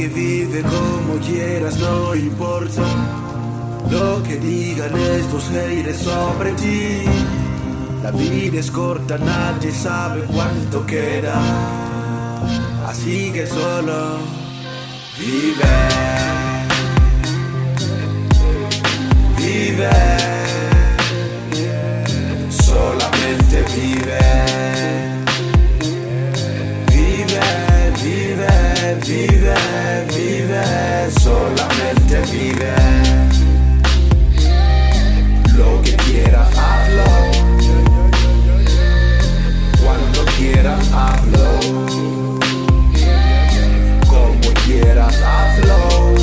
Negue, vive como quieras, no importa lo que digan estos haters sobre ti. La vida es corta, nadie sabe cuánto queda. Así que solo vive. Vive. Vive, vive. Solamente vive. Lo que quieras, hazlo. Cuando quieras, hazlo. Como quieras, hazlo.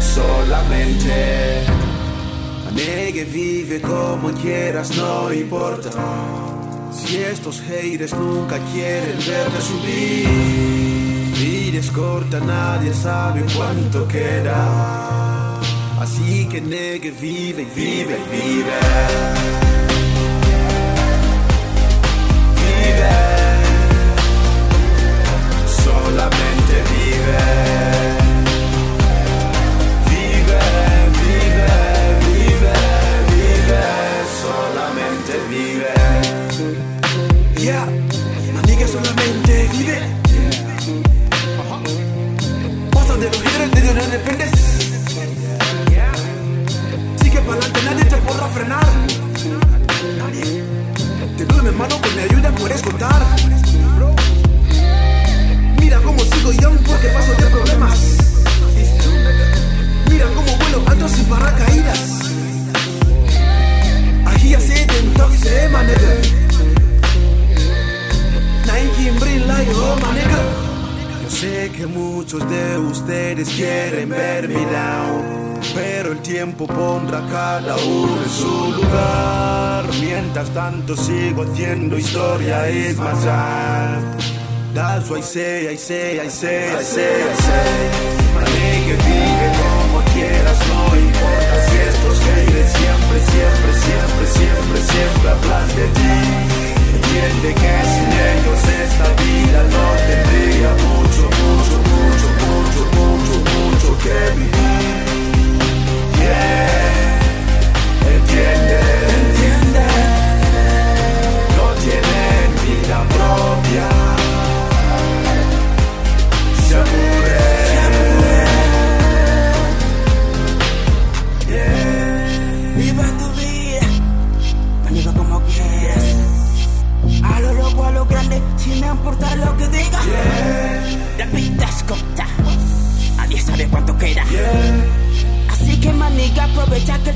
Solamente. Negue, vive como quieras, no importa. Si estos haters nunca quieren verte subir. Vida corta, nadie sabe cuánto queda. Así que negue, vive, vive, vive. Vive. Yeah, maniga solamente vive. Pasa de los líderes de donde dependes. Sigue para adelante, nadie te podrá frenar. Nadie. Te doy mi mano que me ayuda, puedes contar. Mira cómo sigo young porque paso de problemas. Yo sé que muchos de ustedes quieren verme down. Pero el tiempo pondrá cada uno en su lugar. Mientras tanto sigo haciendo historia, es más That's why I say, I say, I say, I say, I say. Para que vive como quieras, no importa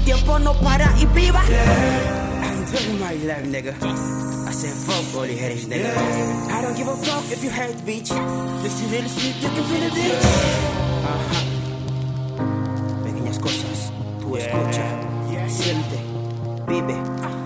tiempo no para y viva. Yeah. I'm doing my life, nigga. I said fuck all the headaches, nigga. I don't give a fuck if you hate bitch. If you really sleep, you can feel it, bitch. Ajá. Pequeñas cosas, tú escucha, siente, vive.